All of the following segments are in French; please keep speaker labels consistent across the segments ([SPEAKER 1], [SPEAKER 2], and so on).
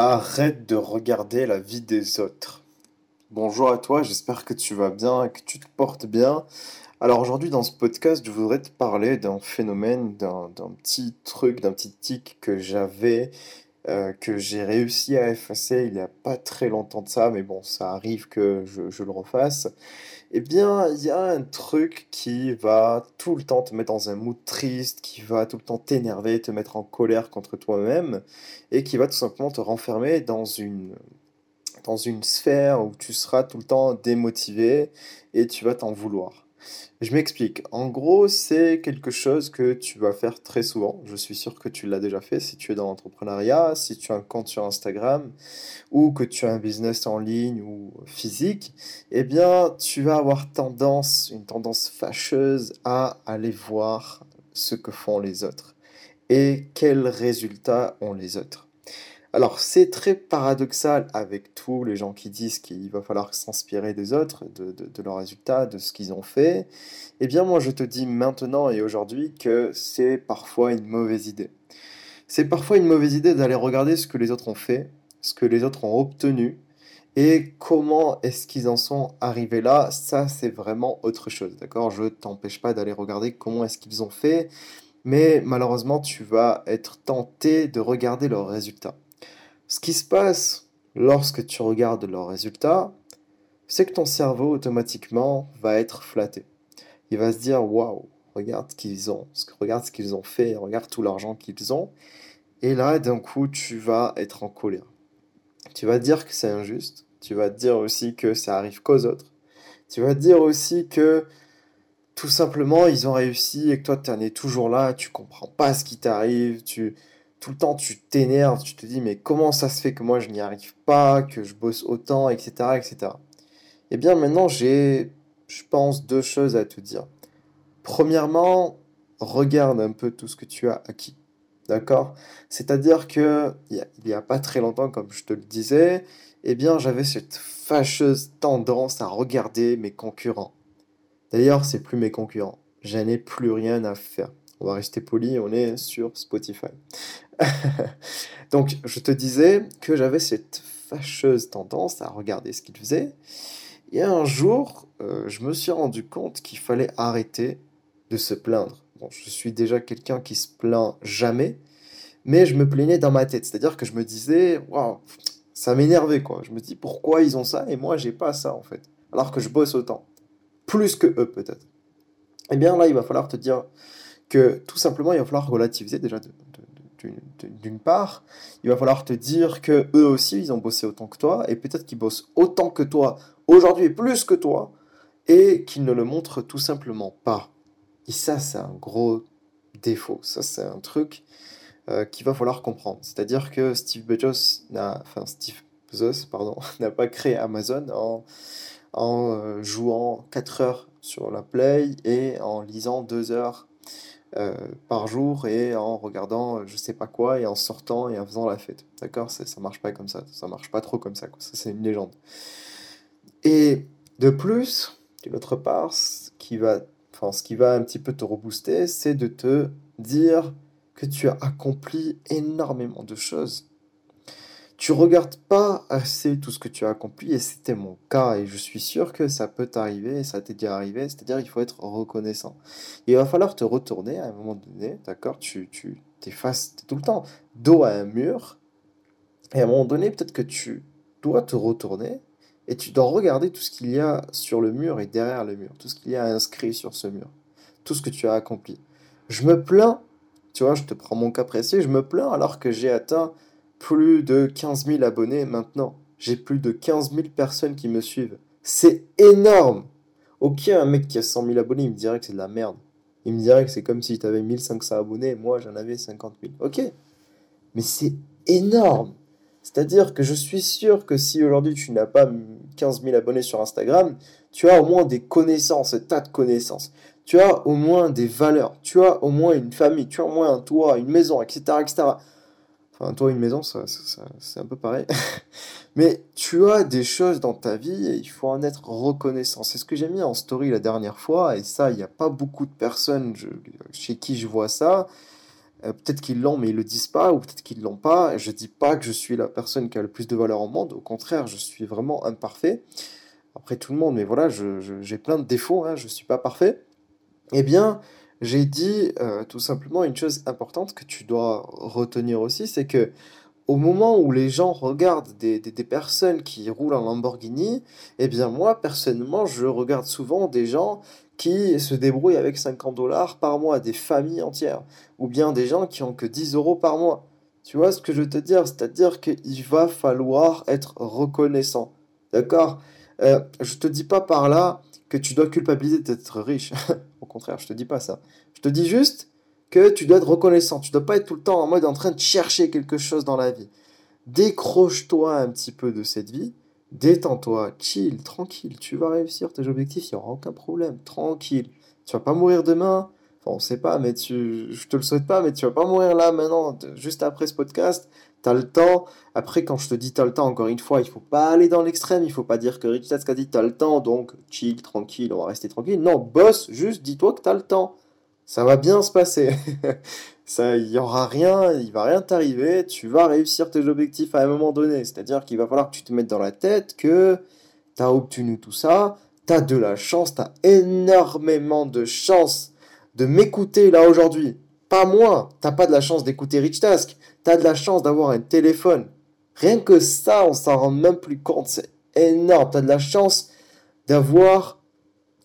[SPEAKER 1] Arrête de regarder la vie des autres. Bonjour à toi, j'espère que tu vas bien que tu te portes bien. Alors aujourd'hui dans ce podcast, je voudrais te parler d'un phénomène, d'un petit truc, d'un petit tic que j'avais, euh, que j'ai réussi à effacer il n'y a pas très longtemps de ça, mais bon, ça arrive que je, le refasse. Eh bien, il y a un truc qui va tout le temps te mettre dans un mood triste, qui va tout le temps t'énerver, te mettre en colère contre toi-même, et qui va tout simplement te renfermer dans une, dans une sphère où tu seras tout le temps démotivé et tu vas t'en vouloir. Je m'explique. En gros, c'est quelque chose que tu vas faire très souvent. Je suis sûr que tu l'as déjà fait si tu es dans l'entrepreneuriat, si tu as un compte sur Instagram ou que tu as un business en ligne ou physique. Eh bien, tu vas avoir tendance, une tendance fâcheuse à aller voir ce que font les autres et quels résultats ont les autres? Alors, c'est très paradoxal avec tous les gens qui disent qu'il va falloir s'inspirer des autres, de, leurs résultats, de ce qu'ils ont fait. Eh bien, moi, je te dis maintenant et aujourd'hui que c'est parfois une mauvaise idée. C'est parfois une mauvaise idée d'aller regarder ce que les autres ont fait, ce que les autres ont obtenu, et comment est-ce qu'ils en sont arrivés là. Ça, c'est vraiment autre chose, d'accord? Je ne t'empêche pas d'aller regarder comment est-ce qu'ils ont fait, mais malheureusement, tu vas être tenté de regarder leurs résultats. Ce qui se passe lorsque tu regardes leurs résultats, c'est que ton cerveau automatiquement va être flatté. Il va se dire waouh, regarde ce qu'ils ont, regarde ce qu'ils ont fait, regarde tout l'argent qu'ils ont. Et là, d'un coup, tu vas être en colère. Tu vas dire que c'est injuste. Tu vas dire aussi que ça arrive qu'aux autres. Tu vas dire aussi que tout simplement ils ont réussi et que toi tu en es toujours là, tu comprends pas ce qui t'arrive, tu tout le temps tu t'énerves, tu te dis mais comment ça se fait que moi je n'y arrive pas, que je bosse autant, etc. etc. Eh bien maintenant j'ai, je pense, deux choses à te dire. Premièrement, regarde un peu tout ce que tu as acquis. D'accord? C'est-à-dire que il n'y a, pas très longtemps, comme je te le disais, eh bien j'avais cette fâcheuse tendance à regarder mes concurrents. D'ailleurs, c'est plus mes concurrents. Je n'ai plus rien à faire. On va rester poli, on est sur Spotify. Donc, je te disais que j'avais cette fâcheuse tendance à regarder ce qu'il faisait. Et un jour, euh, je me suis rendu compte qu'il fallait arrêter de se plaindre. Bon, je suis déjà quelqu'un qui se plaint jamais, mais je me plaignais dans ma tête. C'est-à-dire que je me disais, waouh, ça m'énervait quoi. Je me dis pourquoi ils ont ça et moi j'ai pas ça en fait. Alors que je bosse autant. Plus que eux peut-être. Eh bien là, il va falloir te dire, que tout simplement, il va falloir relativiser déjà d'une part. Il va falloir te dire que eux aussi, ils ont bossé autant que toi, et peut-être qu'ils bossent autant que toi aujourd'hui plus que toi, et qu'ils ne le montrent tout simplement pas. Et ça, c'est un gros défaut. Ça, c'est un truc euh, qu'il va falloir comprendre. C'est-à-dire que Steve Bezos n'a, enfin Steve pardon, n'a pas créé Amazon en, en euh, jouant 4 heures sur la Play et en lisant 2 heures euh, par jour et en regardant euh, je sais pas quoi et en sortant et en faisant la fête. D'accord? Ça marche pas comme ça. Ça marche pas trop comme ça. Ça, c'est une légende. Et de plus, d'une autre part, ce qui va, enfin, ce qui va un petit peu te rebooster, c'est de te dire que tu as accompli énormément de choses tu regardes pas assez tout ce que tu as accompli et c'était mon cas et je suis sûr que ça peut t'arriver ça t'est déjà arrivé, c'est-à-dire il faut être reconnaissant. il va falloir te retourner à un moment donné, d'accord Tu tu t'es face tout le temps dos à un mur et à un moment donné peut-être que tu dois te retourner et tu dois regarder tout ce qu'il y a sur le mur et derrière le mur, tout ce qu'il y a inscrit sur ce mur, tout ce que tu as accompli. Je me plains, tu vois, je te prends mon cas précis, je me plains alors que j'ai atteint plus de 15 000 abonnés maintenant. J'ai plus de 15 000 personnes qui me suivent. C'est énorme Ok, un mec qui a 100 000 abonnés, il me dirait que c'est de la merde. Il me dirait que c'est comme si tu avais 1500 abonnés et moi j'en avais 50 000. Ok, mais c'est énorme C'est-à-dire que je suis sûr que si aujourd'hui tu n'as pas 15 000 abonnés sur Instagram, tu as au moins des connaissances, un tas de connaissances. Tu as au moins des valeurs, tu as au moins une famille, tu as au moins un toit, une maison, etc. etc. Enfin, toi, une maison, ça, c'est un peu pareil. Mais tu as des choses dans ta vie et il faut en être reconnaissant. C'est ce que j'ai mis en story la dernière fois. Et ça, il n'y a pas beaucoup de personnes chez qui je vois ça. Euh, peut-être qu'ils l'ont, mais ils le disent pas, ou peut-être qu'ils l'ont pas. Je dis pas que je suis la personne qui a le plus de valeur au monde. Au contraire, je suis vraiment imparfait. Après tout le monde, mais voilà, j'ai plein de défauts. Hein, je suis pas parfait. Eh bien, j'ai dit euh, tout simplement une chose importante que tu dois retenir aussi, c'est que au moment où les gens regardent des, des, personnes qui roulent en Lamborghini, eh bien moi, personnellement, je regarde souvent des gens qui se débrouillent avec 50 dollars par mois, des familles entières, ou bien des gens qui ont que 10 euros par mois. Tu vois ce que je veux te dire? C'est-à-dire qu'il va falloir être reconnaissant. D'accord? Euh, Je te dis pas par là que tu dois culpabiliser d'être riche. Au contraire, je te dis pas ça. Je te dis juste que tu dois être reconnaissant. Tu dois pas être tout le temps en mode en train de chercher quelque chose dans la vie. Décroche-toi un petit peu de cette vie. Détends-toi, chill, tranquille. Tu vas réussir tes objectifs, il n'y aura aucun problème. Tranquille. Tu vas pas mourir demain. Enfin, on sait pas, mais tu, je te le souhaite pas, mais tu vas pas mourir là maintenant, juste après ce podcast. Tu as le temps. Après, quand je te dis tu as le temps, encore une fois, il faut pas aller dans l'extrême. Il faut pas dire que Rich Task a dit tu as le temps, donc chill, tranquille, on va rester tranquille. Non, bosse, juste dis-toi que tu as le temps ça va bien se passer. ça, il y aura rien, il va rien t'arriver, tu vas réussir tes objectifs à un moment donné. C'est-à-dire qu'il va falloir que tu te mettes dans la tête que tu as obtenu tout ça, tu as de la chance, tu as énormément de chance de m'écouter là aujourd'hui. Pas moi, t'as pas de la chance d'écouter Rich Task, tu as de la chance d'avoir un téléphone. Rien que ça, on s'en rend même plus compte, c'est énorme. Tu as de la chance d'avoir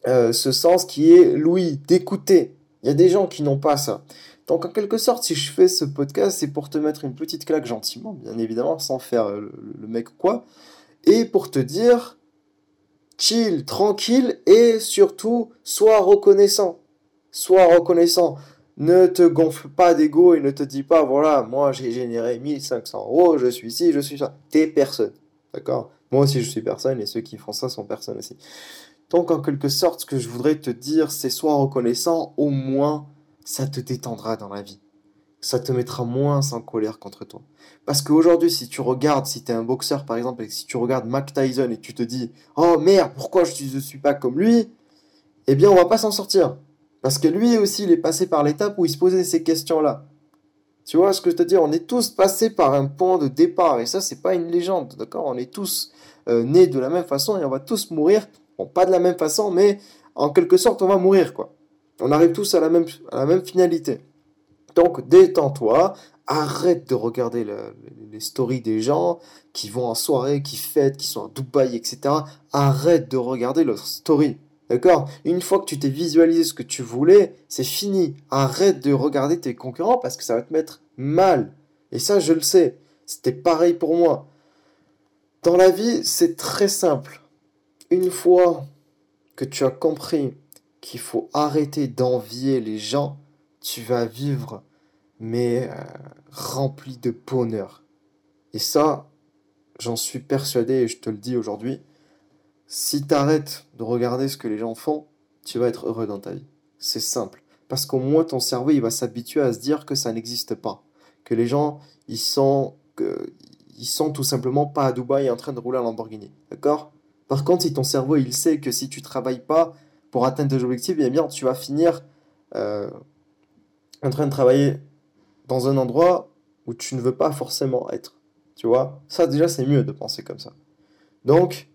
[SPEAKER 1] euh, ce sens qui est Louis, d'écouter. Il y a des gens qui n'ont pas ça. Donc en quelque sorte, si je fais ce podcast, c'est pour te mettre une petite claque gentiment, bien évidemment, sans faire le, mec quoi, et pour te dire chill, tranquille, et surtout, sois reconnaissant. Sois reconnaissant. Ne te gonfle pas d'ego et ne te dis pas, voilà, moi j'ai généré 1500 euros, je suis ci, je suis ça. T'es personne. D'accord? Moi aussi je suis personne et ceux qui font ça sont personne aussi. Donc en quelque sorte, ce que je voudrais te dire, c'est sois reconnaissant, au moins ça te détendra dans la vie. Ça te mettra moins en colère contre toi. Parce qu'aujourd'hui, si tu regardes, si tu es un boxeur par exemple, et si tu regardes Mac Tyson et tu te dis Oh merde, pourquoi je ne suis pas comme lui? Eh bien, on va pas s'en sortir. Parce que lui aussi, il est passé par l'étape où il se posait ces questions-là. Tu vois ce que je te dis? On est tous passés par un point de départ. Et ça, c'est pas une légende, d'accord? On est tous euh, nés de la même façon et on va tous mourir Bon, pas de la même façon, mais en quelque sorte, on va mourir, quoi. On arrive tous à la même, à la même finalité. Donc, détends-toi, arrête de regarder les stories des gens qui vont en soirée, qui fêtent, qui sont à Dubaï, etc. Arrête de regarder leurs stories. D'accord? Une fois que tu t'es visualisé ce que tu voulais, c'est fini. Arrête de regarder tes concurrents parce que ça va te mettre mal. Et ça, je le sais. C'était pareil pour moi. Dans la vie, c'est très simple une fois que tu as compris qu'il faut arrêter d'envier les gens, tu vas vivre, mais euh, rempli de bonheur. Et ça, j'en suis persuadé et je te le dis aujourd'hui, si tu arrêtes de regarder ce que les gens font, tu vas être heureux dans ta vie. C'est simple. Parce qu'au moins ton cerveau, il va s'habituer à se dire que ça n'existe pas. Que les gens, ils sont, ils sont tout simplement pas à Dubaï en train de rouler à Lamborghini. D'accord? Par contre, si ton cerveau il sait que si tu travailles pas pour atteindre tes objectifs, eh bien tu vas finir euh, en train de travailler dans un endroit où tu ne veux pas forcément être. Tu vois? Ça déjà c'est mieux de penser comme ça. Donc,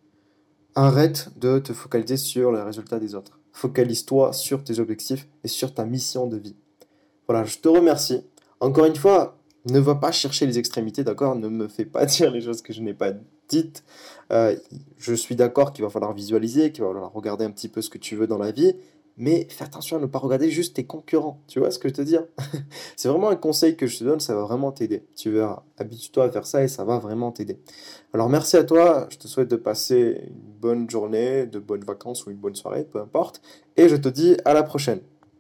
[SPEAKER 1] arrête de te focaliser sur les résultats des autres. Focalise-toi sur tes objectifs et sur ta mission de vie. Voilà, je te remercie. Encore une fois, ne va pas chercher les extrémités, d'accord? Ne me fais pas dire les choses que je n'ai pas dites. Euh, je suis d'accord qu'il va falloir visualiser, qu'il va falloir regarder un petit peu ce que tu veux dans la vie, mais fais attention à ne pas regarder juste tes concurrents. Tu vois ce que je te dis C'est vraiment un conseil que je te donne, ça va vraiment t'aider. Tu verras, habitue-toi à faire ça et ça va vraiment t'aider. Alors merci à toi, je te souhaite de passer une bonne journée, de bonnes vacances ou une bonne soirée, peu importe, et je te dis à la prochaine.